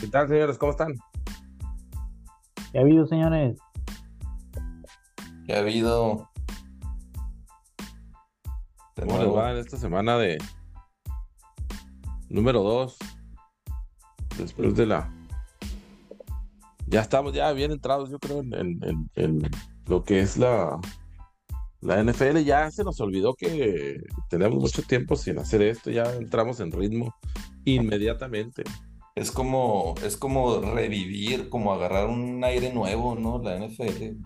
¿Qué tal, señores? ¿Cómo están? ¿Qué ha habido, señores? ¿Qué ha habido? ¿Cómo les va en esta semana de número 2? Después de la... Ya estamos ya bien entrados, yo creo, en, en- en- en lo que es la, la NFL. Ya se nos olvidó que tenemos mucho tiempo sin hacer esto. Ya entramos en ritmo inmediatamente. Es como, es como revivir, como agarrar un aire nuevo, ¿no? La NFL.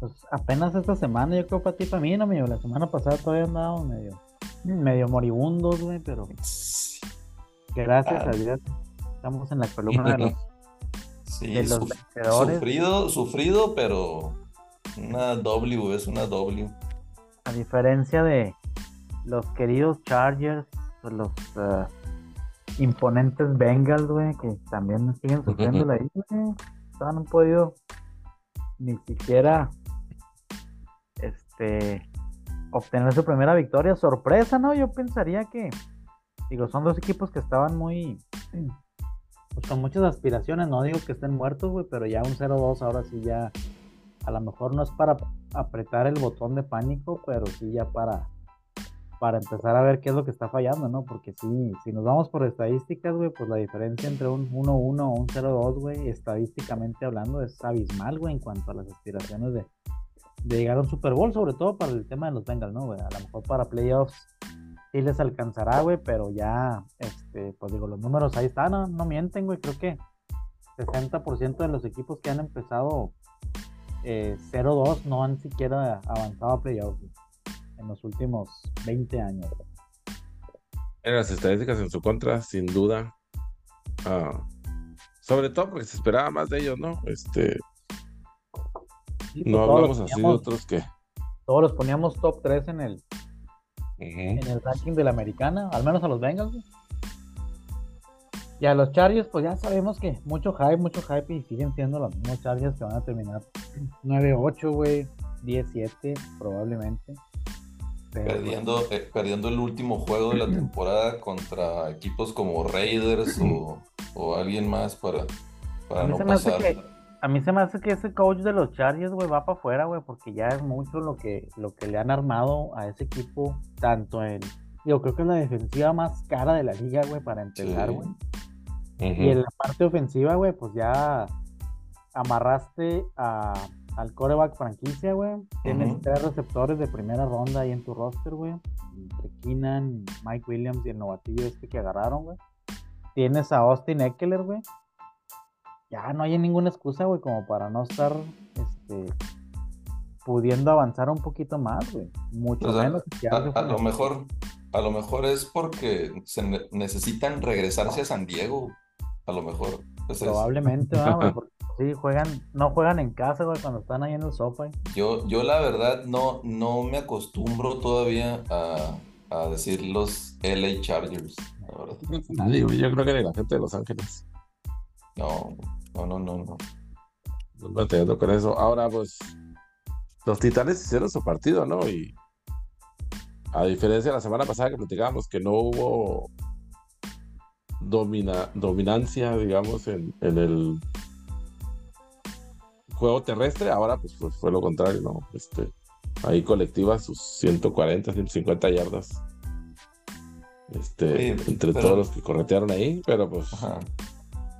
Pues apenas esta semana, yo creo para ti, para mí, no, amigo. La semana pasada todavía andábamos medio, medio moribundos, güey, pero gracias Ah. a Dios estamos en la columna de los, Sí, de los suf- vencedores. sufrido, sufrido, pero una W, es una W. A diferencia de los queridos Chargers, pues los ah, imponentes Bengals, güey, que también siguen sufriendo la isla, güey. No han podido ni siquiera este obtener su primera victoria. Sorpresa, ¿no? Yo pensaría que, digo, son dos equipos que estaban muy, pues con muchas aspiraciones. No digo que estén muertos, güey, pero ya un 0-2 ahora sí ya, a lo mejor no es para apretar el botón de pánico, pero sí ya para, para empezar a ver qué es lo que está fallando, ¿no? Porque sí, si nos vamos por estadísticas, güey, pues la diferencia entre un 1-1 o un 0-2, güey, estadísticamente hablando, es abismal, güey, en cuanto a las aspiraciones de, llegar a un Super Bowl, sobre todo para el tema de los Bengals, ¿no? A lo mejor para playoffs sí les alcanzará, güey, pero ya, este, pues digo, los números ahí están, no, no mienten, güey, creo que 60% de los equipos que han empezado eh, 0-2 no han siquiera avanzado a playoffs en los últimos 20 años. En las estadísticas en su contra, sin duda. Ah, sobre todo porque se esperaba más de ellos, ¿no? Este, Sí, pues, no hablamos así de otros que... Todos los poníamos top 3 en el, en el ranking de la americana, al menos a los Bengals. Y a los Chargers, pues ya sabemos que mucho hype, mucho hype y siguen siendo los mismos Chargers que van a terminar 9-8, güey, 10-7 probablemente. Pues, Perdiendo, eh, perdiendo el último juego de la temporada contra equipos como Raiders o, o alguien más para, para no pasar. que- A mí se me hace que ese coach de los Chargers, güey, va para afuera, güey, porque ya es mucho lo que, lo que le han armado a ese equipo, tanto en, yo creo que es la defensiva más cara de la liga, güey, para empezar, Sí. güey. Y en la parte ofensiva, güey, pues ya amarraste a, al coreback franquicia, güey. Tienes tres receptores de primera ronda ahí en tu roster, güey. Entre Keenan, Mike Williams y el novatillo este que agarraron, güey. Tienes a Austin Eckler, güey. Ya no hay ninguna excusa, güey, como para no estar, este, pudiendo avanzar un poquito más, güey. Mucho O sea, menos. que A, a lo mejor, a lo mejor es porque se ne- necesitan regresarse a San Diego. A lo mejor. es. Probablemente. Porque sí, juegan, no juegan en casa, güey, cuando están ahí en el sofá. Yo, yo la verdad no, no me acostumbro todavía a, a decir los LA Chargers. la verdad. Nadie, güey, yo creo que ni la gente de Los Ángeles. No, no, no, no, no. Nos batallando con eso. Ahora, pues, los Titanes hicieron su partido, ¿no? Y a diferencia de la semana pasada que platicábamos que no hubo domina, dominancia, digamos, en, en el juego terrestre, ahora pues, pues, fue lo contrario, ¿no? Este, ahí colectiva sus 140, 150 yardas. Este, Oye, entre pero- todos los que corretearon ahí, pero pues Ajá.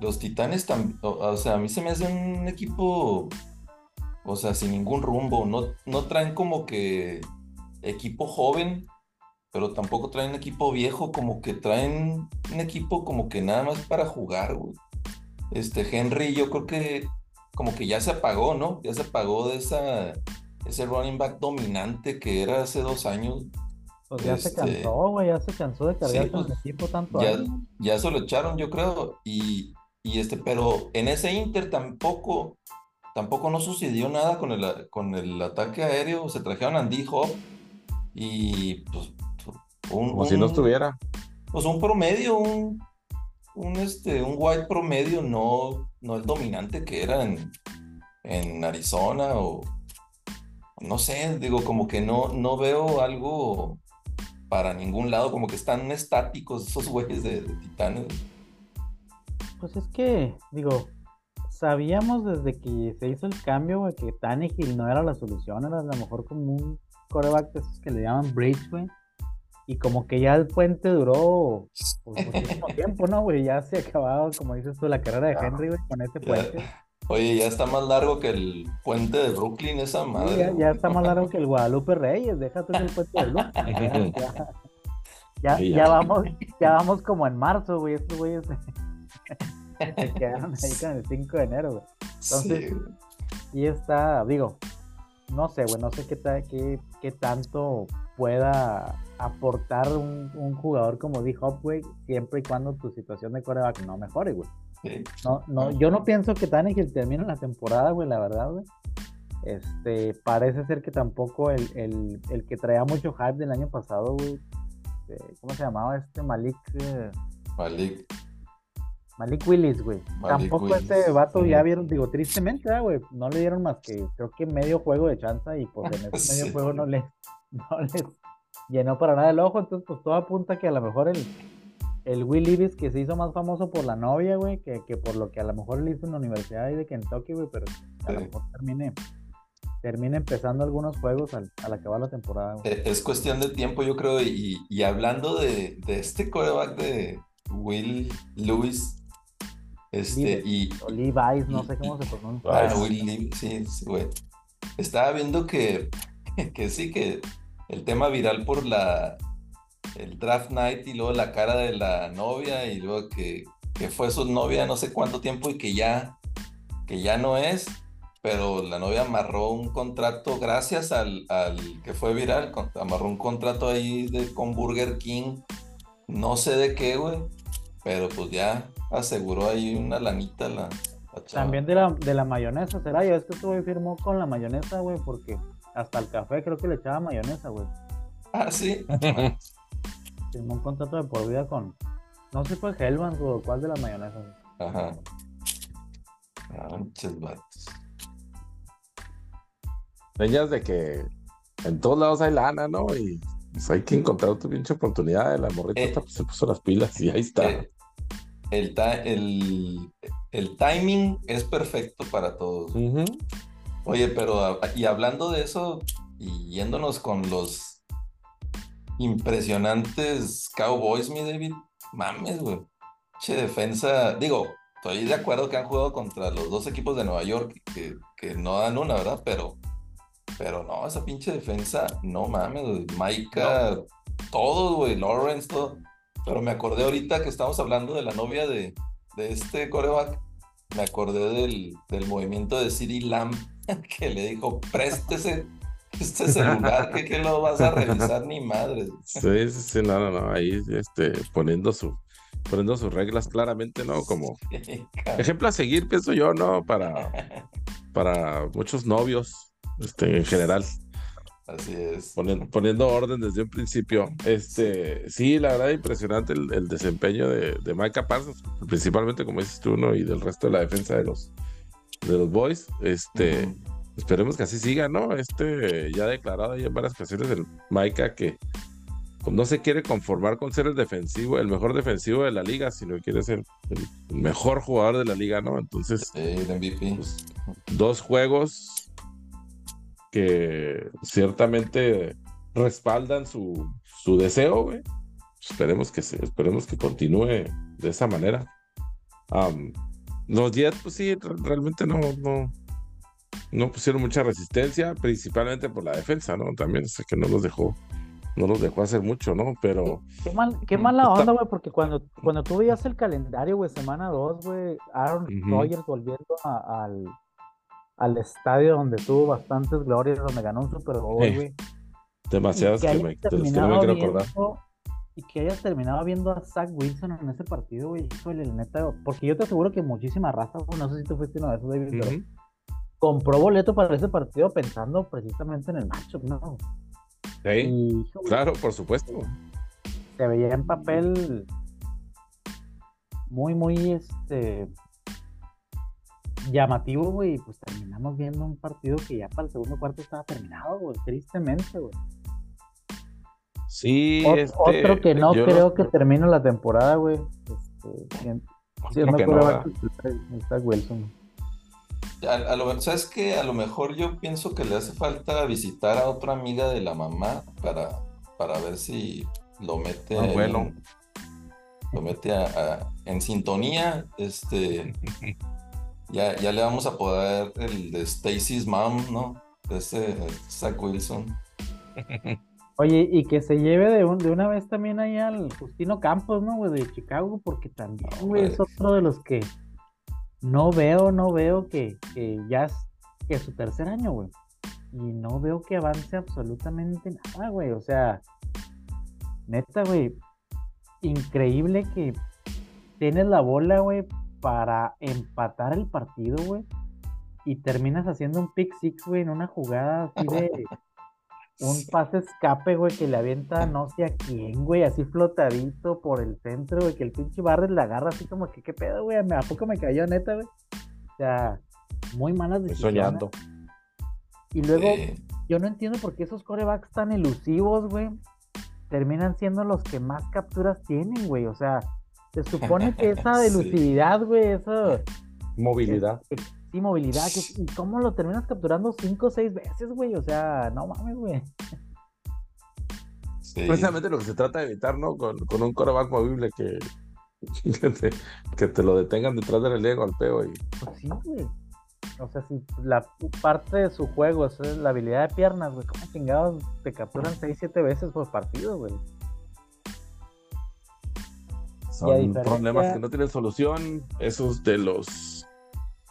Los Titanes también, o, o sea, a mí se me hace un equipo, o sea, sin ningún rumbo. No, no traen como que equipo joven, pero tampoco traen equipo viejo, como que traen un equipo como que nada más para jugar, güey. Este Henry, yo creo que como que ya se apagó, ¿no? Ya se apagó de esa, ese running back dominante que era hace dos años. Pues ya se Este, cansó, güey, ya se cansó de cargar sí, con el pues, equipo tanto ya, ya se lo echaron, yo creo. Y, y este, pero en ese Inter tampoco, tampoco no sucedió nada con el, con el ataque aéreo. Se trajeron a Andy Hop y pues un, como si no estuviera. pues un promedio, un, un, este, un wide promedio, no, no el dominante que era en, en Arizona o no sé, digo, como que no, no veo algo para ningún lado, como que están estáticos esos güeyes de, de Titanes. Pues es que, digo, sabíamos desde que se hizo el cambio, güey, que Tannehill no era la solución, era a lo mejor como un coreback de esos que le llaman bridge, güey. Y como que ya el puente duró pues, muchísimo tiempo, ¿no, güey? Ya se acababa, como dices tú, la carrera de Henry, güey, con ese puente. Oye, ya está más largo que el puente de Brooklyn, esa madre. Sí, ya, ya, está más largo que el Guadalupe Reyes, déjate el puente de Brooklyn. Ya, ya, ya, vamos, ya vamos como en marzo, güey, estos güeyes se quedaron ahí con el 5 de enero, güey. Entonces, sí. y está, digo, no sé, güey, no sé qué, qué, qué tanto pueda aportar un, un jugador como D-Hop, güey, siempre y cuando tu situación de coreback no mejore, güey. Sí. No, no, yo no pienso que Tannehill termine la temporada, güey, la verdad, güey. Este, parece ser que tampoco el, el, el que traía mucho hype del año pasado, güey. Este, ¿Cómo se llamaba este Malik? Eh... Malik. Malik Willis, güey. Tampoco Willis. este vato ya vieron, digo, tristemente, güey, no le dieron más que creo que medio juego de chanza y pues en ese sí. medio juego no le, no les llenó para nada el ojo, entonces pues todo apunta que a lo mejor el, el Will Levis que se hizo más famoso por la novia, güey, que, que, por lo que a lo mejor le hizo en la Universidad de Kentucky, güey, pero a sí. lo mejor termine, termine empezando algunos juegos al, al acabar la temporada. Güey. Es cuestión de tiempo, yo creo, y, y hablando de, de este coreback de Will Lewis, este, y, o Levi's, no sé cómo se pronuncia. Ah, Will Levis, sí, sí, güey. Estaba viendo que, que sí, que el tema viral por la el draft night y luego la cara de la novia y luego que, que fue su novia no sé cuánto tiempo y que ya que ya no es, pero la novia amarró un contrato gracias al, al que fue viral, amarró un contrato ahí de, con Burger King, no sé de qué, güey, pero pues ya aseguró ahí una lanita la, la También de la, de la mayonesa, ¿será? Yo es que estuve firmó con la mayonesa, güey, porque hasta el café creo que le echaba mayonesa, güey. Ah, sí. Firmó un contrato de por vida con. No sé si fue Hellman o cuál de las mayonesas. Ajá. Muchos vatos. Señas de que en todos lados hay lana, ¿no? Y pues, hay que encontrar tu pinche oportunidad. La morrita eh, pues, se puso las pilas y ahí está. Eh, el, el, el, timing es perfecto para todos. Uh -huh. Oye, pero y hablando de eso, y yéndonos con los impresionantes Cowboys, mi David, mames, güey. Che, defensa, digo, estoy de acuerdo que han jugado contra los dos equipos de Nueva York, que, que no dan una, ¿verdad? Pero, pero no, esa pinche defensa, no mames, güey. Maika, no. todos, güey, Lawrence, todo. Pero me acordé ahorita que estamos hablando de la novia de, de este coreback. Me acordé del, del movimiento de City Lamb que le dijo, préstese este celular, que, que lo vas a revisar ni madre. Sí, sí, sí, no, no, no, ahí este, poniendo su poniendo sus reglas claramente, ¿no? Como sí, ejemplo a seguir, pienso yo, ¿no? Para, para muchos novios, este, en general. Así es. Poniendo, poniendo, orden desde un principio. Este, sí, la verdad, impresionante el, el desempeño de, de Micah Parsons, principalmente, como dices tú, ¿no? Y del resto de la defensa de los, de los boys. Este, uh -huh. esperemos que así siga, ¿no? Este, ya declarado ahí en varias ocasiones el Micah que pues, no se quiere conformar con ser el defensivo, el mejor defensivo de la liga, sino que quiere ser el mejor jugador de la liga, ¿no? Entonces, el MVP. Pues, dos juegos que ciertamente respaldan su, su deseo, güey. Esperemos que se, esperemos que continúe de esa manera. Um, los Jets, pues sí, realmente no, no, no pusieron mucha resistencia, principalmente por la defensa, ¿no? También, sé que no los dejó, no los dejó hacer mucho, ¿no? Pero. Qué, mal, qué mala onda, güey, porque cuando, cuando tú veías el calendario, güey, semana 2, güey, Aaron uh -huh. Rodgers volviendo a, al, al estadio donde tuvo bastantes glorias, donde ganó un Super Bowl, güey. Eh, demasiadas que, que, me, que no me quiero acordar. Viendo, y que hayas terminado viendo a Zach Wilson en ese partido, güey, híjole, neta, porque yo te aseguro que muchísima raza, no sé si tú fuiste uno de esos, David, uh -huh. pero compró boleto para ese partido pensando precisamente en el matchup, ¿no? Sí, y, claro, por supuesto. Se veía en papel muy, muy, este, llamativo, güey, pues terminamos viendo un partido que ya para el segundo cuarto estaba terminado, güey, tristemente, güey. Sí, Ot este, otro que no creo no... que termine la temporada, güey. Este, que no, quarterback ¿verdad? titular, está Wilson. A, a lo, ¿sabes qué? A lo mejor yo pienso que le hace falta visitar a otra amiga de la mamá para, para ver si lo mete, Ah, bueno. en- lo mete a- a- en sintonía. Este, ya, ya le vamos a poder el de Stacy's Mom, ¿no? Ese Zach Wilson. Oye, y que se lleve de, un- de una vez también ahí al Justino Campos, ¿no, güey? De Chicago, porque también, No, güey, es otro de los que no veo, no veo que, que ya es, que su tercer año, güey. Y no veo que avance absolutamente nada, güey. O sea, neta, güey, increíble que tienes la bola, güey, para empatar el partido, güey. Y terminas haciendo un pick six, güey, en una jugada así de un pase escape, güey, que le avienta no sé a quién, güey, así flotadito por el centro, güey, que el pinche Barret la agarra así como que, ¿qué pedo, güey? ¿A poco me cayó, neta, güey? O sea, muy malas decisiones. soñando. Y luego, Eh, yo no entiendo por qué esos corebacks tan elusivos, güey, terminan siendo los que más capturas tienen, güey. O sea, se supone que esa Sí. elusividad, güey, esa Movilidad. Sí, movilidad, que, ¿y cómo lo terminas capturando cinco o seis veces, güey? O sea, no mames, güey. sí. Precisamente lo que se trata de evitar, ¿no? Con, con un coreback movible que, que, te, que te lo detengan detrás de la línea de golpeo. Y, Pues sí, güey. O sea, si la parte de su juego es la habilidad de piernas, güey, ¿cómo chingados te capturan 6, 7 veces por partido, güey? son problemas que no tienen solución. Esos de los.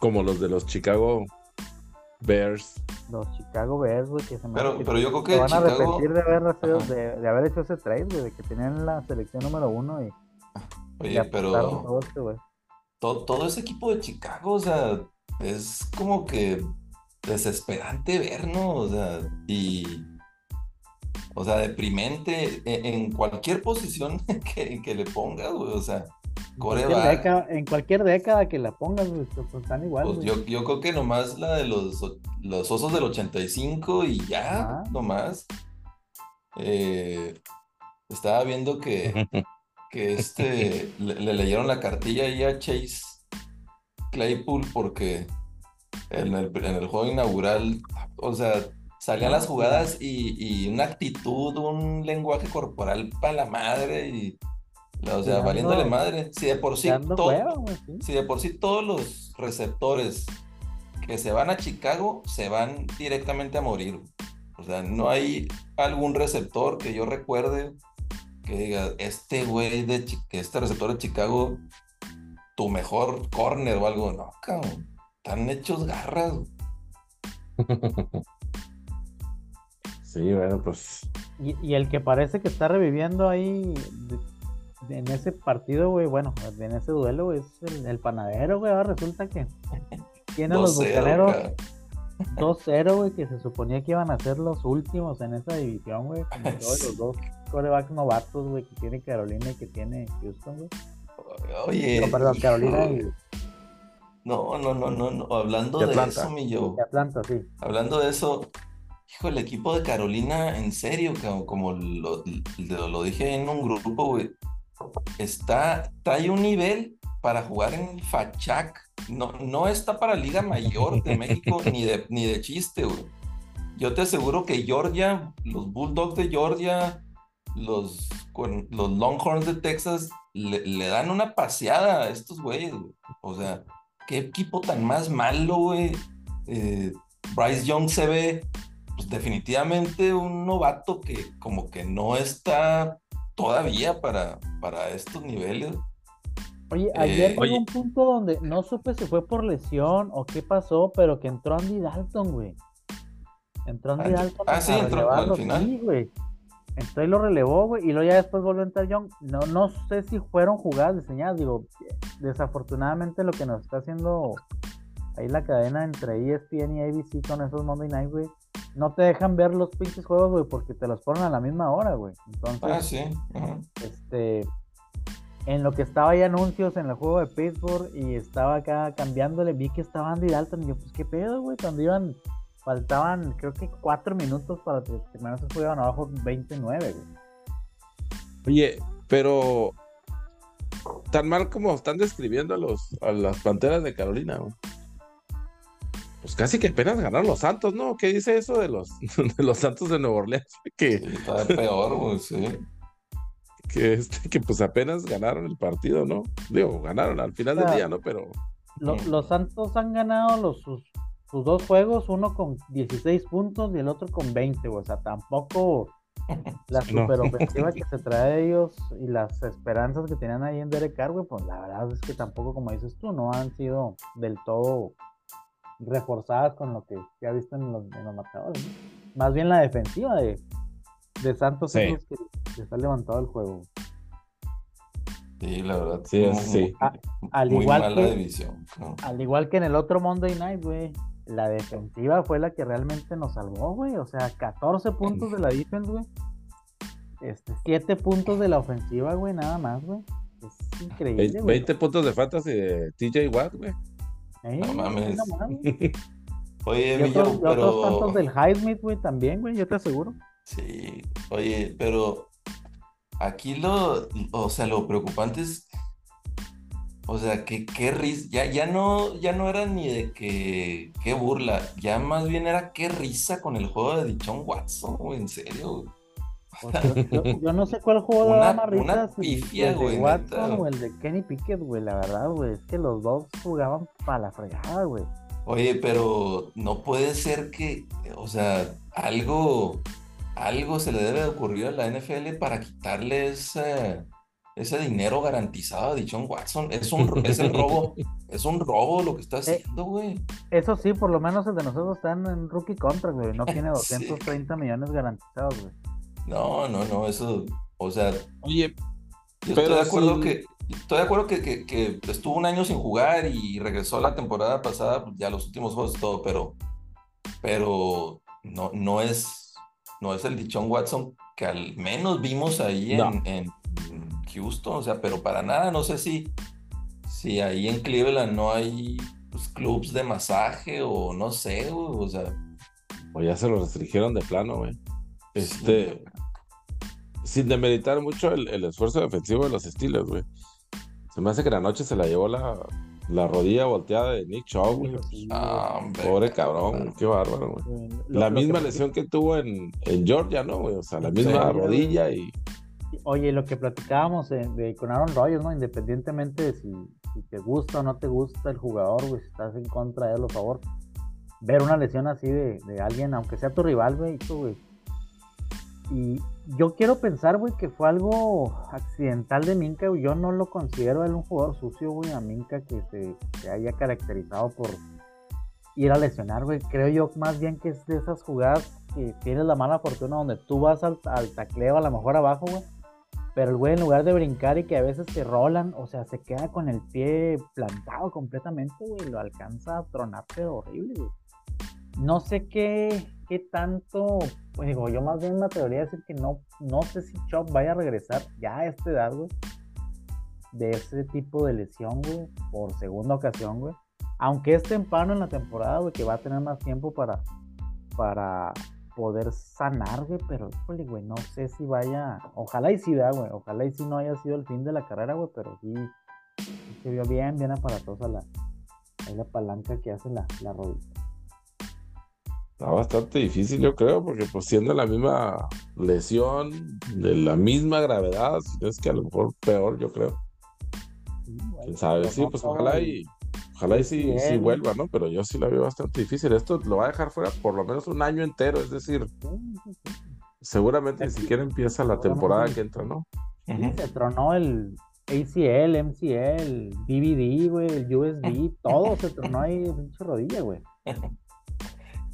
Como los de los Chicago Bears. Los Chicago Bears, güey, que se me Pero- pero yo creo se que van a Chicago- arrepentir de haber, Ajá. de, de haber hecho ese trade, güey, de que tenían la selección número uno y, y Oye, apostaron pero todo, todo ese equipo de Chicago, o sea, es como que desesperante ver, ¿no? O sea, y, o sea, deprimente en, en cualquier posición que, que le pongas, güey, o sea, En cualquier, década, en cualquier década que la pongas, güey, pues, están igual, Pues güey. yo, yo creo que nomás la de los, los osos del 85 y ya, Ajá. nomás. Eh, estaba viendo que, que este le, le leyeron la cartilla ahí a Chase Claypool porque en el, en el juego inaugural, o sea, salían las jugadas y, y una actitud, un lenguaje corporal para la madre y, o sea, valiéndole madre. Si de por sí todo- si de por sí todos los receptores que se van a Chicago se van directamente a morir. O sea, no hay algún receptor que yo recuerde que diga, este güey de este receptor de Chicago, tu mejor corner o algo. No, cabrón. Están hechos garras. Sí, bueno, pues. Y, y el que parece que está reviviendo ahí de- de- en ese partido, güey, bueno, en ese duelo, güey, es el, el panadero, güey. Ahora resulta que tiene los 2-0, bucaneros cabrón. 2-0, güey, que se suponía que iban a ser los últimos en esa división, güey. Como todos los dos corebacks novatos, güey, que tiene Carolina y que tiene Houston, güey. Oye. No, perdón, Carolina y, No, no, no, no, no. Hablando De de eso, mi yo. y Atlanta, sí. Hablando de eso, hijo, el equipo de Carolina, en serio, como, lo, dije en un grupo, güey, está, trae un nivel para jugar en Fachac. No, no está para Liga Mayor de México ni de, ni de chiste, güey. Yo te aseguro que Georgia, los Bulldogs de Georgia, los, los Longhorns de Texas, le, le dan una paseada a estos güeyes, güey. O sea, qué equipo tan más malo, güey. Eh, Bryce Young se ve pues, definitivamente un novato que como que no está todavía para, para estos niveles. Oye, ayer Eh, oye. un punto donde no supe si fue por lesión o qué pasó, pero que entró Andy Dalton, güey. Entró Andy Ah, Dalton ah, sí, entró al final. sí, güey. Entró y lo relevó, güey, y luego ya después volvió a entrar Young. No, no sé si fueron jugadas diseñadas, digo, desafortunadamente lo que nos está haciendo ahí la cadena entre ESPN y ABC con esos Monday Night, güey, no te dejan ver los pinches juegos, güey, porque te los ponen a la misma hora, güey. Entonces, Ah, sí. este, en lo que estaba ahí anuncios en el juego de Pittsburgh y estaba acá cambiándole, vi que estaba Andy Dalton y yo, pues qué pedo, güey, cuando iban, faltaban creo que cuatro minutos para que terminar ese juego iban abajo 29, güey. Oye, pero tan mal como están describiendo a los a las panteras de Carolina, güey. Pues casi que apenas ganaron los Santos, ¿no? ¿Qué dice eso de los, de los Santos de Nueva Orleans? Que, Sí, está peor, güey, sí. que, este, que pues apenas ganaron el partido, ¿no? Digo, ganaron al final del día, ¿no? Pero Lo- Mm. los Santos han ganado los, sus, sus dos juegos, uno con 16 puntos y el otro con 20, güey. O sea, tampoco la No. superofensiva que se trae de ellos y las esperanzas que tenían ahí en Derek Carr, güey, pues la verdad es que tampoco, como dices tú, no han sido del todo reforzadas con lo que se ha visto en los, en los marcadores. ¿no? Más bien la defensiva de, de Santos Sí. es que, que está levantado el juego. Sí, la verdad. Sí, sí. Al muy igual mala que- división. ¿no? Al igual que en el otro Monday Night, güey, la defensiva fue la que realmente nos salvó, güey. O sea, 14 puntos de la defense, güey. Este, 7 puntos de la ofensiva, güey, nada más, güey. Es increíble, Ve- güey. 20 puntos de fantasy de TJ Watt, güey. Eh, No mames. no mames. Oye, Y otros, Emilio, y otros pero. tantos del Highsmith, güey, también, güey, yo te aseguro. Sí, oye, pero aquí lo, o sea, lo preocupante es, o sea, que qué risa, ya, ya no, ya no era ni de que, qué burla, ya más bien era qué risa con el juego de Dichon Watson, güey, en serio, güey. O sea, yo, yo no sé cuál juego Una- daba más si el de Watson o el de Kenny Pickett, güey, la verdad, güey, es que los dos jugaban para la fregada, güey. Oye, pero no puede ser que, o sea, algo, algo se le debe de ocurrir a la NFL para quitarle ese, ese dinero garantizado a Dichon Watson. Es un, es el robo, es un robo lo que está haciendo, güey. Eso sí, por lo menos el de nosotros está en, en rookie contract, güey, no tiene Sí. 230 millones garantizados, güey. No, no, no, eso, o sea, Oye, yo Pero estoy de acuerdo sí. que, estoy de acuerdo que, que, que estuvo un año sin jugar y regresó la temporada pasada, pues, ya los últimos juegos y todo, pero, pero no, no es, no es el Dichon Watson que al menos vimos ahí en, No. en Houston, o sea, pero para nada, no sé si, si ahí en Cleveland no hay pues, clubs de masaje o no sé, güey, o sea, pues ya se lo restringieron de plano, güey. Este, sin demeritar mucho el, el esfuerzo defensivo de los Steelers, güey. Se me hace que la noche se la llevó la, la rodilla volteada de Nick Shaw, güey. Ah, hombre, Pobre cabrón, qué bárbaro, güey. Lo- La lo que misma lesión que tuvo en, en Georgia, ¿no, güey? O sea, la misma Sí. rodilla y... Oye, lo que platicábamos de, de- con Aaron Rodgers, ¿no? Independientemente de si, si te gusta o no te gusta el jugador, güey, si estás en contra de él a favor, ver una lesión así de, de alguien, aunque sea tu rival, güey, hijo, güey. Y yo quiero pensar, güey, que fue algo accidental de Minka, güey. Yo no lo considero él un jugador sucio, güey, a Minka que se, se haya caracterizado por ir a lesionar, güey. Creo yo más bien que es de esas jugadas que tienes la mala fortuna donde tú vas al, al tacleo a lo mejor abajo, güey. Pero el güey en lugar de brincar y que a veces te rolan, o sea, se queda con el pie plantado completamente, güey. Lo alcanza a tronar, pero horrible, güey. No sé qué, qué tanto, pues digo, yo más bien me atrevería a decir que no, no sé si Chop vaya a regresar ya a esta edad, güey. De ese tipo de lesión, güey, por segunda ocasión, güey. Aunque es temprano en la temporada, güey, que va a tener más tiempo para, para poder sanar, güey, pero, güey, no sé si vaya, ojalá y sí, da, güey, ojalá y sí no haya sido el fin de la carrera, güey, pero sí, se vio bien, bien aparatosa la, la palanca que hace la, la rodilla. Está bastante difícil, yo creo, porque pues siendo la misma lesión, de la misma gravedad, es que a lo mejor peor, yo creo. Quién sabe, sí, pues ojalá y ojalá y sí, vuelva, ¿no? Pero yo sí la veo bastante difícil. Esto lo va a dejar fuera por lo menos un año entero, es decir, seguramente ni siquiera empieza la temporada que entra, ¿no? Se tronó el ACL, MCL, DVD, güey, el USB, todo se tronó ahí en pinche rodilla, güey.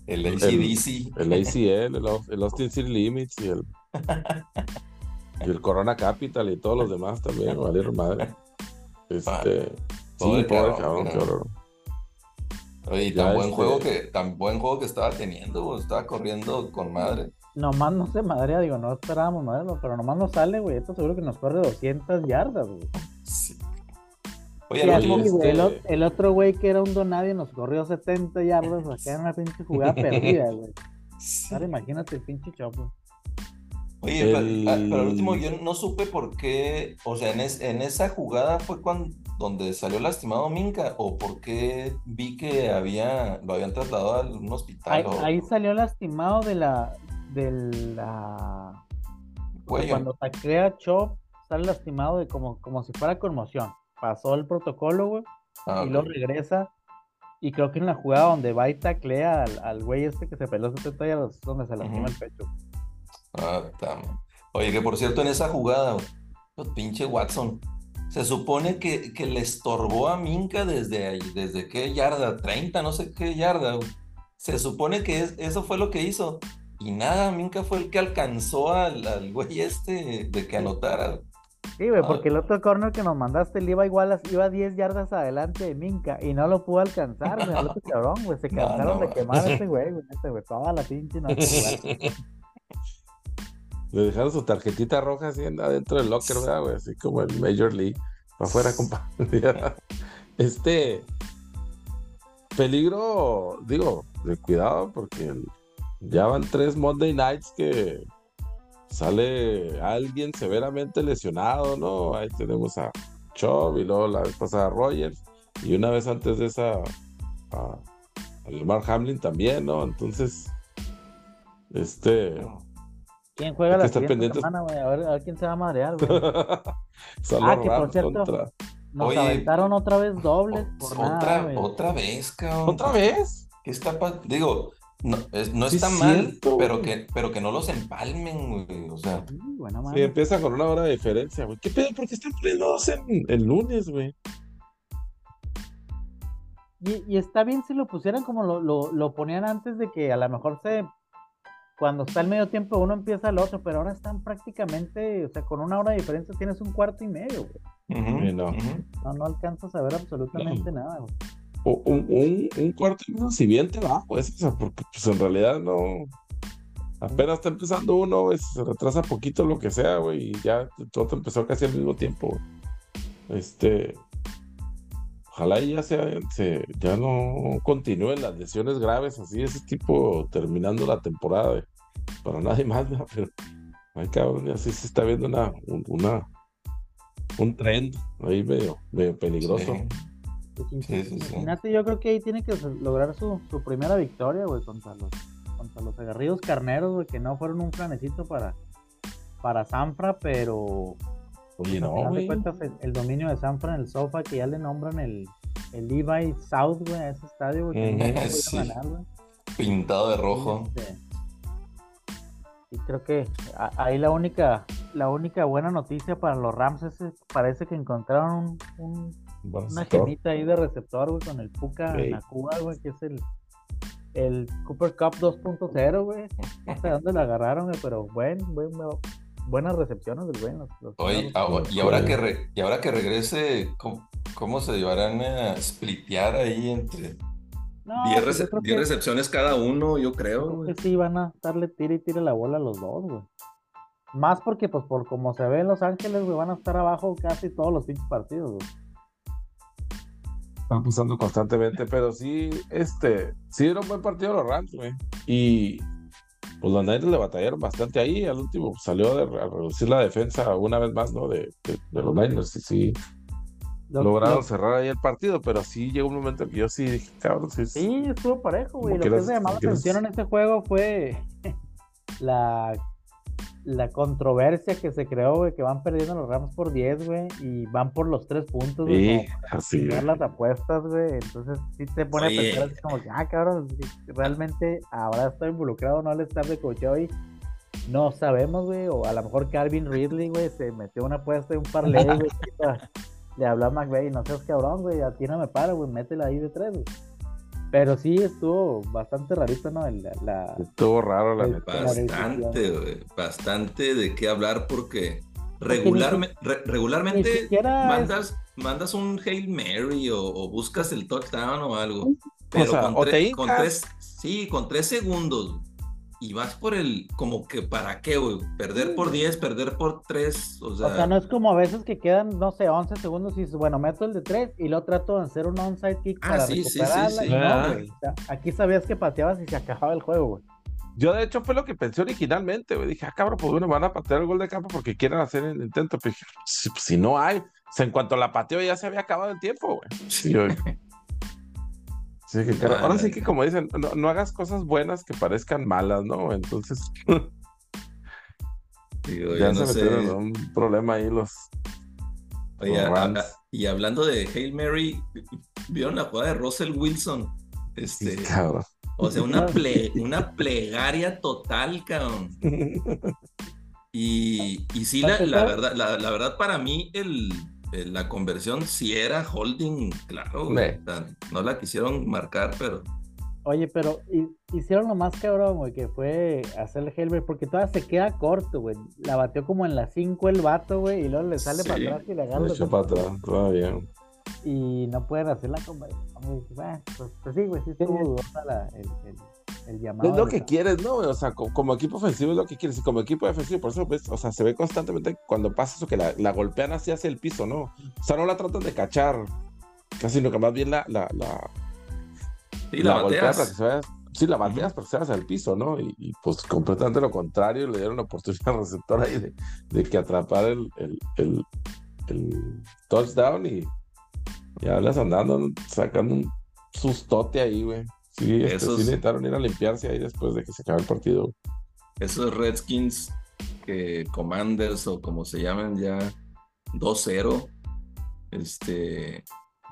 El ACDC. El ACL, el, el Austin City Limits y el, y el Corona Capital y todos los demás también, valieron madre. Este, sí, Pobre pobre cabrón, cabrón, horror. Oye, Ya tan buen este- juego que, tan buen juego que estaba teniendo, güey, estaba corriendo con madre. Nomás no se madrea, digo, no esperábamos madre, pero nomás no sale, güey. Esto seguro que nos corre 200 yardas, güey. Oye, último- este- güey, el, el otro güey que era un donadie nos corrió 70 yardas acá en una pinche jugada perdida, güey. sí. Ahora imagínate el pinche chop, güey. Oye, pero- El- ah, pero al último yo no supe por qué, o sea, en, es- en esa jugada fue cuando donde salió lastimado Minka, o por qué vi que había, lo habían trasladado a un hospital Ahí, o ahí salió lastimado de la. De la. cuello. Cuando taclea Chop, sale lastimado de como, como si fuera conmoción. Pasó el protocolo, güey, Ah, y ok. regresa. Y creo que en la jugada donde va y taclea al, al güey este que se peló 70 yardas, es donde se lastima Ujú. el pecho. Ah, madre. Oye, que por cierto, en esa jugada, güey, pues, pinche Watson, se supone que, que le estorbó a Minka desde ahí, desde qué yarda, 30, no sé qué yarda, güey. Se supone que es- eso fue lo que hizo. Y nada, Minka fue el que alcanzó al, al güey este de que anotara. Sí, güey, Ah. porque el otro corner que nos mandaste, él iba igual, a- iba 10 yardas adelante de Minka y no lo pudo alcanzar, güey, al otro cabrón, güey, se No, cansaron no, de quemar a este güey, güey, este güey, toda la pinche noche jugando. Le dejaron su tarjetita roja así en- adentro del locker, ¿verdad, güey? Así como el Major League. Para afuera, compa. Este. Peligro, digo, de cuidado, porque el- ya van tres Monday Nights que sale alguien severamente lesionado, ¿no? Ahí tenemos a Chubb y luego la vez pasada a Rogers. Y una vez antes de esa, a, a Lamar Hamlin también, ¿no? Entonces, este. ¿Quién juega Hay la pendientes. semana, güey? A ver, a ver quién se va a madrear, güey. Ah, que por cierto, contra- Nos Oye, aventaron otra vez dobles por otra, nada, otra vez, cabrón. ¿Otra vez? ¿Qué está pa- Digo, no, es- no está es mal, cierto, pero güey. que, pero que no los empalmen, güey. O sea, Sí, buena Sí, empieza con una hora de diferencia, güey. ¿Qué pedo? ¿Por qué están poniendo dos en el lunes, güey? Y, y está bien si lo pusieran como lo, lo, lo ponían antes de que a lo mejor se. Cuando está el medio tiempo uno empieza el otro, pero ahora están prácticamente, o sea, con una hora de diferencia tienes un cuarto y medio, güey. No, no alcanzas a ver absolutamente nada, güey. Un, un, un medio, si bien te va, pues, o porque pues en realidad no. Apenas está empezando uno, se retrasa poquito lo que sea, güey, y ya todo empezó casi al mismo tiempo, güey. Este. Ojalá ya sea, se, ya no continúen las lesiones graves así, ese tipo terminando la temporada. Para nadie más, ¿verdad? pero ay cabrón, ya se está viendo una, un, una, un trend ahí medio, medio peligroso. Sí, sí, sí. Cincinnati yo creo que ahí tiene que lograr su, su primera victoria, güey, contra los, contra los agarridos carneros, güey, que no fueron un planecito para, para Sanfra, pero Oye, no, final de güey. cuentas el, el dominio de Sanfra en el sofá, que ya le nombran el, el Levi South, güey, a ese estadio, güey, que Ujú, no ganar, güey. Pintado de rojo. Este, Y creo que a- ahí la única, la única buena noticia para los Rams es que parece que encontraron un, un- una gemita ahí de receptor, güey, con el Puka Ok. Nakua, güey, que es el, el Cooper Cup 2.0, güey. No sé dónde lo agarraron, güey, pero buen, buen, buenas recepciones del güey. los- los Oye, ah, y ahora que re- y ahora que regrese, ¿cómo, cómo se llevarán a splitear ahí entre No, 10 pues yo rece- creo 10 que- recepciones cada uno, yo creo, Creo güey. que sí van a estarle tire y tire la bola a los dos, güey. Más porque, pues, por como se ve en Los Ángeles, güey, van a estar abajo casi todos los pinches partidos, güey. Están pasando constantemente, pero sí, este, sí era un buen partido los Rams, güey. Y pues los Niners le batallaron bastante ahí. Al último salió de, a reducir la defensa una vez más, ¿no? De, de- de los Niners. Y sí, Lo- lograron lo- cerrar ahí el partido, pero sí llegó un momento en que yo sí dije, cabrón, sí, Sí, estuvo parejo, güey. Lo que se llamó la atención en este juego fue la, la controversia que se creó, güey, que van perdiendo los Rams por 10, güey, y van por los 3 puntos, güey, Sí, para así. las apuestas, güey. Entonces sí te pone Oye. a pensar así como que, ah, cabrón, realmente ahora está involucrado, no le está de cocheo y no sabemos, güey, o a lo mejor Calvin Ridley, güey, se metió una apuesta y un parlay, güey, le habló a McVeigh, no seas cabrón, güey, a ti no me para, güey, métela ahí de tres, güey. Pero sí estuvo bastante rarito, ¿no? La, Estuvo raro, la neta. la Bastante, güey. Bastante de qué hablar porque regularme- re- ni regularmente es- mandas, mandas un Hail Mary o, o buscas el touchdown o algo. Pero sea, con, o te con tres, sí, con tres segundos y vas por el, como que para qué, güey, perder por 10, perder por 3, o sea, O sea, no es como a veces que quedan, no sé, 11 segundos y dices, bueno, meto el de 3 y lo trato de hacer un onside kick Ah, para sí, sí, sí, recuperarla. sí. y no, Ah. güey. O sea, aquí sabías que pateabas y se acababa el juego, güey. Yo, de hecho, fue lo que pensé originalmente, güey. Dije, ah, cabrón, pues bueno, van a patear el gol de campo porque quieren hacer el intento. Pero dije, si, si no hay, o sea, en cuanto la pateó ya se había acabado el tiempo, güey. Sí, güey. Sí, que, cara- ahora sí que como dicen, no, no hagas cosas buenas que parezcan malas, ¿no? Entonces Digo, ya no se sé. metieron en un problema ahí los, Oye, los a- Rams. a- y hablando de Hail Mary, ¿vieron la jugada de Russell Wilson? Este, Cabrón. o sea, una, ple- una plegaria total, cabrón. Y, y sí, la, la verdad, la, la verdad para mí el- la conversión sí era holding, claro. güey. Me. O sea, no la quisieron marcar, pero Oye, pero hi- hicieron lo más cabrón, güey, que fue hacerle Helmer, porque todavía se queda corto, güey. La batió como en las 5 el vato, güey, y luego le sale Sí. para atrás y le agarra. Le para atrás, todavía. Y no pueden hacer la conversión. Bueno, pues, pues sí, güey, sí estuvo dudosa la- el, el, el llamado. Es lo que quieres, ¿no? O sea, co- como, equipo ofensivo es lo que quieres. Y como equipo defensivo, por eso ves, o sea, se ve constantemente cuando pasa eso que la, la golpean así hacia el piso, ¿no? O sea, no la tratan de cachar. Casi no, que más bien la, la, la, sí, la, golpean bateas. para que se vaya- Sí, la bateas para que se vaya hacia el piso, ¿no? Y, y, pues completamente lo contrario, le dieron la oportunidad al receptor ahí de, de que atrapar el, el, el, el touchdown y ya les andando sacando un sustote ahí, güey. Sí, este, Esos- sí necesitaron ir a limpiarse ahí después de que se acabó el partido. Esos Redskins que Commanders o como se llaman ya 2-0. Este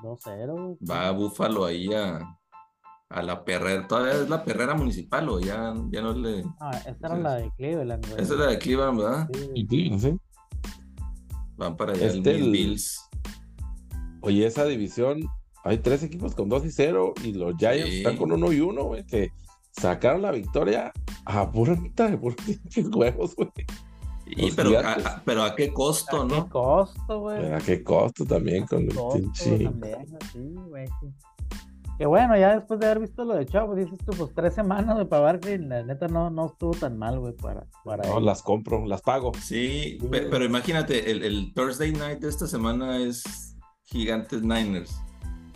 2-0, güey. va a Búfalo ahí a, a la perrera. Todavía es la perrera municipal o ya, ya no le. Ah, esta era la de Cleveland, güey. Esa es la de Cleveland, ¿verdad? Sí, Sí, sí. Van para allá Este, el el- Bills. Oye, esa división, hay tres equipos con 2 y 0 y los Giants Sí. están con 1 y 1, güey, que sacaron la victoria a pura mitad de juegos, güey. Y, los pero, a, pero a qué costo, ¿A qué ¿no? costo, güey? ¿A qué costo también con el también, sí, güey. sí. Que bueno, ya después de haber visto lo de Chavo, dices tú, pues tres semanas, güey, para Barkley, la neta no, no estuvo tan mal, güey, para, para No, él. las compro, las pago. Sí, Sí. pe- pero imagínate, el, el Thursday night de esta semana es Gigantes Niners.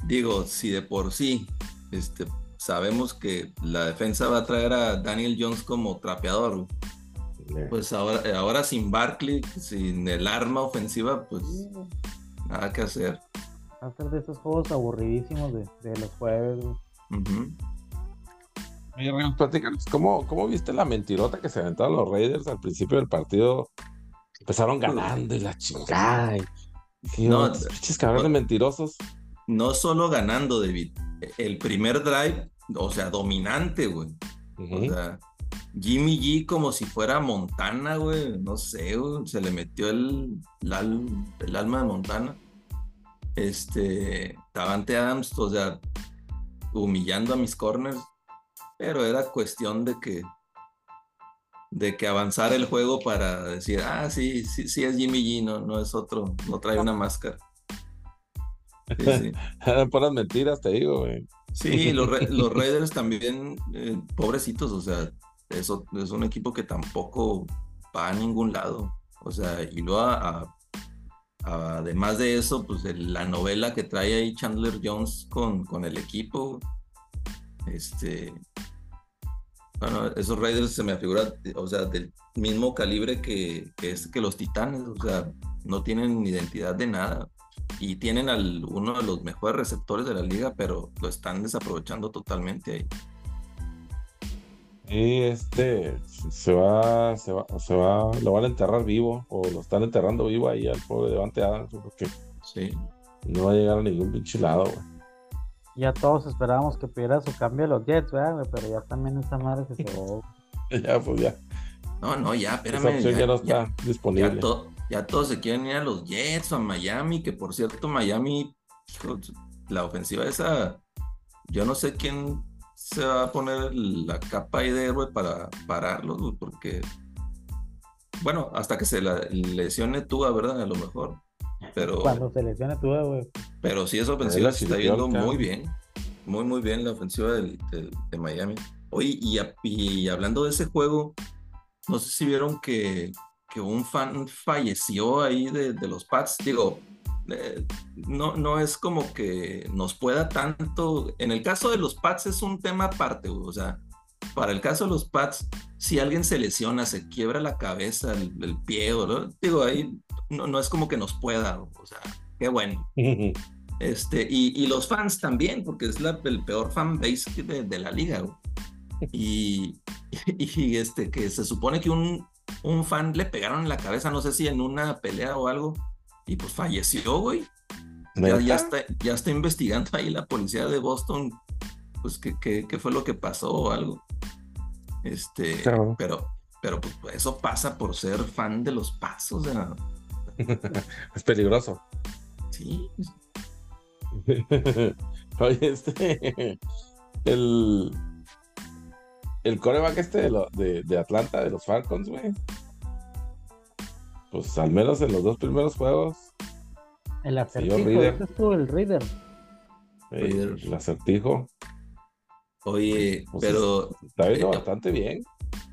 Digo, si de por sí este, sabemos que la defensa va a traer a Daniel Jones como trapeador, pues ahora, ahora sin Barkley, sin el arma ofensiva, pues nada que hacer. Va a ser de esos juegos aburridísimos de, de los jueves. Oye, Real, platícanos, ¿cómo, ¿cómo viste la mentirota que se aventaron los Raiders al principio del partido? Empezaron ganando y la chingada. y- y No, otros pinches cabrones no. mentirosos. No solo ganando, David. El primer drive, o sea, dominante, güey. O sea, Jimmy G como si fuera Montana, güey. No sé, güey. Se le metió el, el, al- el alma de Montana. Este, Davante Adams, o sea, humillando a mis corners. Pero era cuestión de que de que avanzara el juego para decir, ah, sí, sí, sí es Jimmy G, no, no es otro, no trae una máscara. Sí, sí. Puras mentiras, te digo, güey. Sí, los, los Raiders también, eh, pobrecitos, o sea, eso es un equipo que tampoco va a ningún lado. O sea, y luego a- a- a- además de eso, pues el- la novela que trae ahí Chandler Jones con, con el equipo, este, bueno, esos Raiders se me afiguran, o sea, del mismo calibre que, que, es, que los Titanes, o sea, no tienen identidad de nada y tienen al uno de los mejores receptores de la liga, pero lo están desaprovechando totalmente ahí. Y este se va, se va, se va, lo van a enterrar vivo, o lo están enterrando vivo ahí al pobre Devante Adams, porque Sí. no va a llegar a ningún pinche lado, güey. Ya todos esperábamos que pidiera su cambio a los Jets, ¿verdad, güey? Pero ya también esta madre se cebó. Ya, pues ya, No, no, ya, esa espérame. opción ya, no está ya- disponible. ya to- ya todos se quieren ir a los Jets o a Miami, que por cierto, Miami, hijo, la ofensiva esa, yo no sé quién se va a poner la capa ahí de héroe para pararlos, porque, bueno, hasta que se la lesione Tua, ¿verdad? A lo mejor. Pero, Cuando se lesione tú, güey. pero sí, esa ofensiva se está cabrón. muy bien. Muy, muy bien la ofensiva del- del- de Miami. Oye, y, a- y hablando de ese juego, no sé si vieron que, que un fan falleció ahí de, de los Pats. Digo, eh, no, no es como que nos pueda tanto. En el caso de los Pats es un tema aparte, o sea, para el caso de los Pats, si alguien se lesiona, se quiebra la cabeza, el, el pie, o ¿no? digo, ahí no, no, es como que nos pueda, o sea, qué bueno. Este, y, y los fans también, porque es la, el peor fan base de, de la liga. Y, y, este, que se supone que un, un fan le pegaron en la cabeza, no sé si en una pelea o algo, y pues falleció, güey. Ya, ya, está, ya está investigando ahí la policía de Boston, pues qué, qué, qué fue lo que pasó o algo. Este, claro. pero, pero pues eso pasa por ser fan de los pasos. O sea, es peligroso. Sí. Oye, este. El. El coreback este de, lo, de, de, Atlanta, de los Falcons, güey. Pues al menos en los dos primeros juegos. El acertijo, Reader. estuvo el Reader. El, el acertijo. Oye, pues pero. Está viendo eh, bastante bien.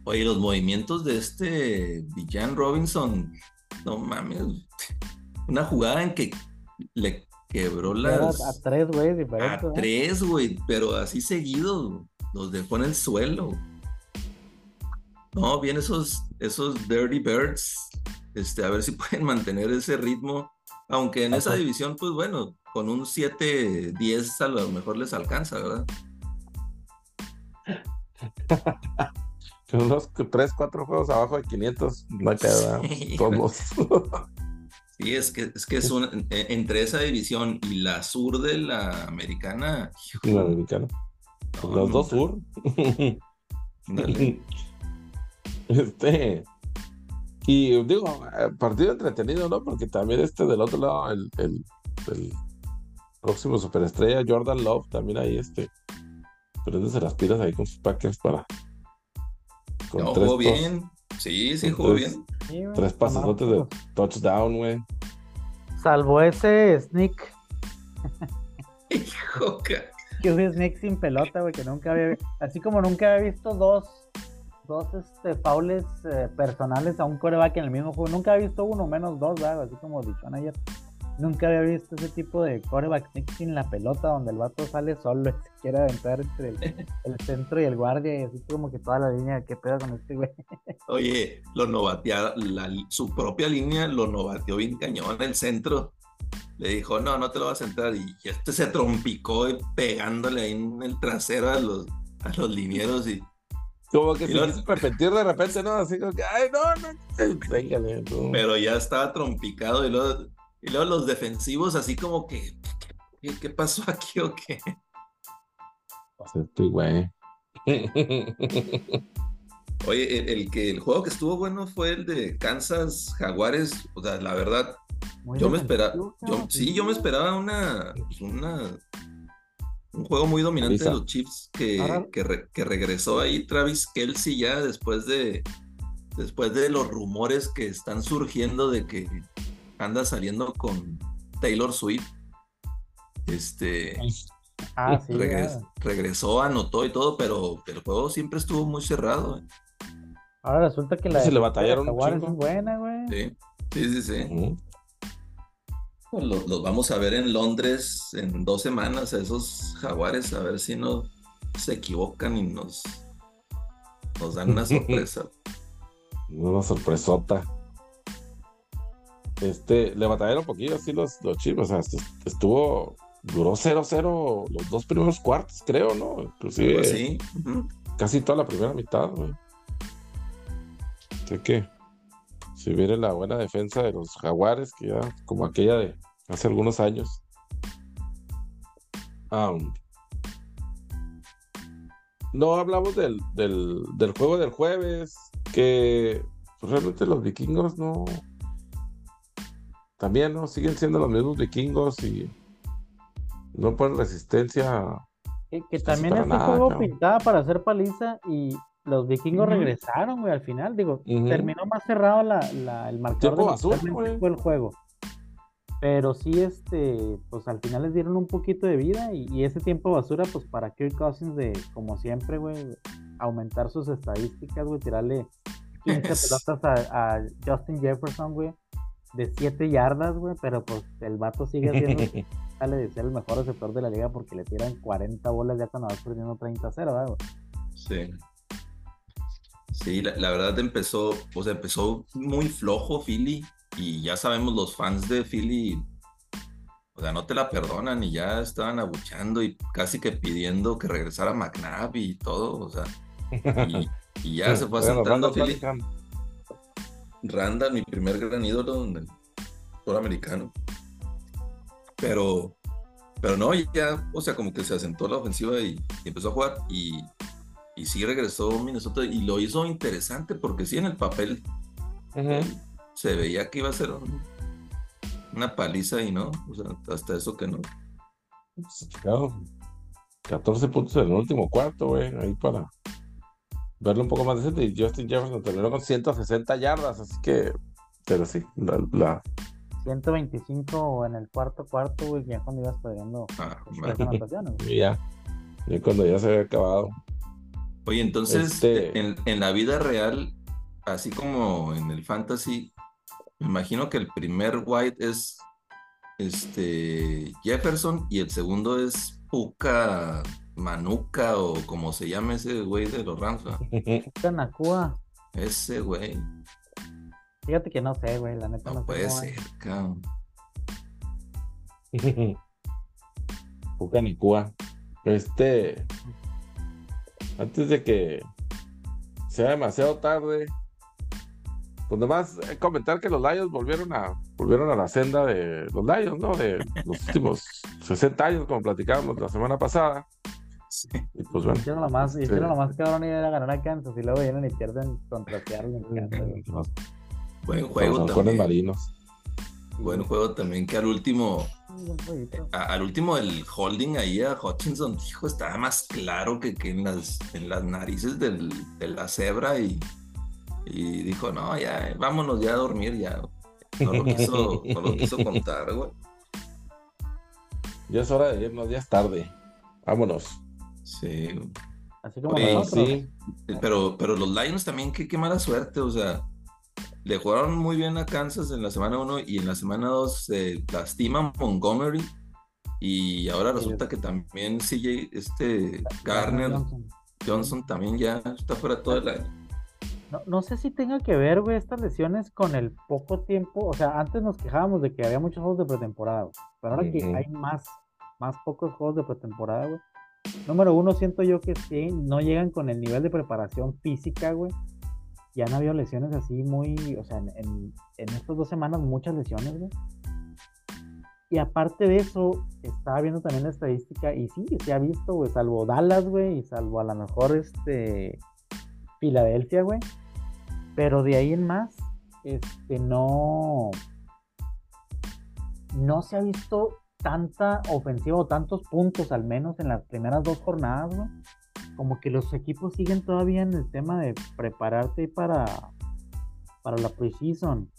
Oye, los movimientos de este Villan Robinson, no mames. Una jugada en que le quebró las. A tres, güey, A tres, güey, pero así seguido. Los dejó en el suelo. No, bien esos, esos Dirty Birds. Este, a ver si pueden mantener ese ritmo. Aunque en esa división, pues bueno, con un 7-10 a lo mejor les alcanza, ¿verdad? Unos 3, 4 juegos abajo de 500, no queda todos. Sí, es que es, que es una, e, entre esa división y la sur de la americana. La americana. No, Los dos sur. este. Y digo, eh, partido entretenido, ¿no? Porque también este del otro lado, el, el, el próximo superestrella, Jordan Love, también ahí este pero se las pilas ahí con sus packers para. Con no, jugó bien. Sí, sí, jugó bien. tres pasos de touchdown, güey. Salvo ese sneak. Hijo, que un sneak sin pelota, güey, que nunca había Así como nunca había visto dos dos este, faules eh, personales a un coreback en el mismo juego. Nunca había visto uno menos dos, ¿verdad? así como dicho ayer. Nunca había visto ese tipo de coreback sin la pelota, donde el vato sale solo y se quiere aventar entre el, centro y el guardia, y así como que toda la línea, ¿qué pedo con este güey? Oye, lo novatea, su propia línea lo novateó bien cañón en el centro. Le dijo, no, no te lo vas a entrar. Y este se trompicó pegándole ahí en el trasero a los, a los linieros y. Como que se lo... repetir de repente, ¿no? Así como que, ay, no, no, no. Pero ya estaba trompicado y luego y luego los defensivos así como que, ¿qué, qué pasó aquí o qué? Estoy güey. Oye, el, que el juego que estuvo bueno fue el de Kansas Jaguares. O sea, la verdad, yo me esperaba, yo, sí, yo me esperaba una, pues, una un juego muy dominante de los Chiefs que, que, que, regresó ahí Travis Kelsey ya después de después de los rumores que están surgiendo de que anda saliendo con Taylor Swift. Este. Ah, sí, regresó, anotó y todo, pero el juego siempre estuvo muy cerrado. Ahora resulta que la se le batallaron es buena, güey. Sí, sí, sí. sí. Pues los, vamos a ver en Londres en dos semanas a esos jaguares, a ver si no se equivocan y nos, nos dan una sorpresa. una sorpresota. Este, le batallaron un poquillo así los, los chivos, o sea, estuvo, duró 0-0 los dos primeros cuartos, creo, ¿no? Inclusive sí. casi toda la primera mitad, güey. Que, si viene la buena defensa de los jaguares, que ya, como aquella de hace algunos años. no hablamos del, del, del juego del jueves, que pues, realmente los vikingos no, también, ¿no? Siguen siendo los mismos vikingos y no ponen resistencia. Que, también este juego pintaba para hacer paliza y los vikingos regresaron, güey, al final. Digo, terminó más cerrado la, el marcador del juego. Pero sí, este, pues al final les dieron un poquito de vida y, ese tiempo basura, pues para Kirk Cousins de, como siempre, güey, aumentar sus estadísticas, güey, tirarle 15 pelotas a, a Justin Jefferson, güey de 7 yardas, güey, pero pues el vato sigue siendo, sale de ser el mejor receptor de la liga porque le tiran 40 bolas ya cuando vas perdiendo 30-0, güey. Sí. Sí, la, la verdad empezó, o sea, empezó muy flojo Philly y ya sabemos los fans de Philly, o sea, no te la perdonan y ya estaban abuchando y casi que pidiendo que regresara McNabb y todo, o sea, y, y ya se fue asentando Philly. Randall, mi primer gran ídolo en el fútbol americano. Pero, pero no, ya, o sea, como que se asentó la ofensiva y, y empezó a jugar. Y, y sí regresó Minnesota y lo hizo interesante porque sí, en el papel Ujú. se veía que iba a ser un- una paliza y no, o sea, hasta eso que no. Chicago. 14 puntos en el último cuarto, güey, ahí para verlo un poco más decente. Y Justin Jefferson terminó con 160 yardas, así que, pero sí, la, la- 125 en el cuarto cuarto, güey, ya cuando ibas perdiendo Ah, anotaciones, ya, y cuando ya se había acabado. Oye, entonces, Este- en, en la vida real, así como en el fantasy, me imagino que el primer white es este Jefferson y el segundo es Puka Manuka o como se llame ese güey de los Rams. Puka Nakua, Ese güey, fíjate que no sé, güey, la neta no, no sé puede es. ser, cabrón. Puka Nicua. Este, antes de que sea demasiado tarde, pues nomás eh, comentar que los Lions volvieron a, volvieron a la senda de los Lions, ¿no? De los últimos 60 años, como platicábamos la semana pasada. Sí. Y pues bueno, Hicieron lo más, hicieron lo más cabrón y era ganar a Kansas y luego vienen y pierden contra Seattle Buen juego también. marinos. Buen juego también que al último. A- al último el holding ahí a Hutchinson, hijo, estaba más claro que, que en las, en las narices del- de la cebra y, y dijo, no, ya, vámonos ya a dormir, ya. No lo quiso, no lo quiso contar, güey. Ya es hora de irnos, ya es tarde. Vámonos. Sí, Así como Oye, nosotros. Sí, pero, pero los Lions también, qué, qué mala suerte, o sea, le jugaron muy bien a Kansas en la semana 1 y en la semana 2 se lastima Montgomery y ahora resulta que también CJ, este Garner Johnson. Johnson también ya está fuera todo el año. No, no sé si tenga que ver, güey, estas lesiones con el poco tiempo. O sea, antes nos quejábamos de que había muchos juegos de pretemporada, güey. Pero ahora que hay más, más pocos juegos de pretemporada, güey. Número uno, siento yo que sí, no llegan con el nivel de preparación física, güey. Ya han habido lesiones así muy, o sea, en, en, en estas dos semanas muchas lesiones, güey. Y aparte de eso, estaba viendo también la estadística y sí, se ha visto, güey, salvo Dallas, güey, y salvo a lo mejor este Filadelfia, güey. Pero de ahí en más, este, no, no se ha visto tanta ofensiva o tantos puntos, al menos en las primeras dos jornadas, güey. Como que los equipos siguen todavía en el tema de prepararte para, para la preseason.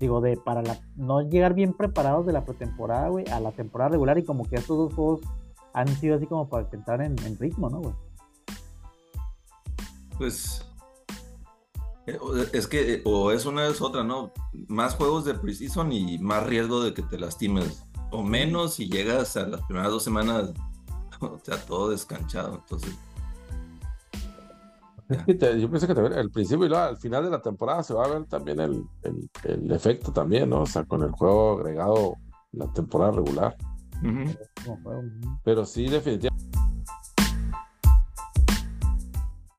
Digo, de para la, no llegar bien preparados de la pretemporada, güey, a la temporada regular y como que estos dos juegos han sido así como para entrar en, en ritmo, ¿no, güey? Pues eh, es que eh, o es una es otra, ¿no? Más juegos de preseason y más riesgo de que te lastimes. O menos si llegas a las primeras dos semanas, o sea, todo descanchado. Entonces, Es que te- yo pensé que también al principio y luego al final de la temporada se va a ver también el, el- el efecto también, ¿no? O sea, con el juego agregado la temporada regular. Pero sí, definitivamente.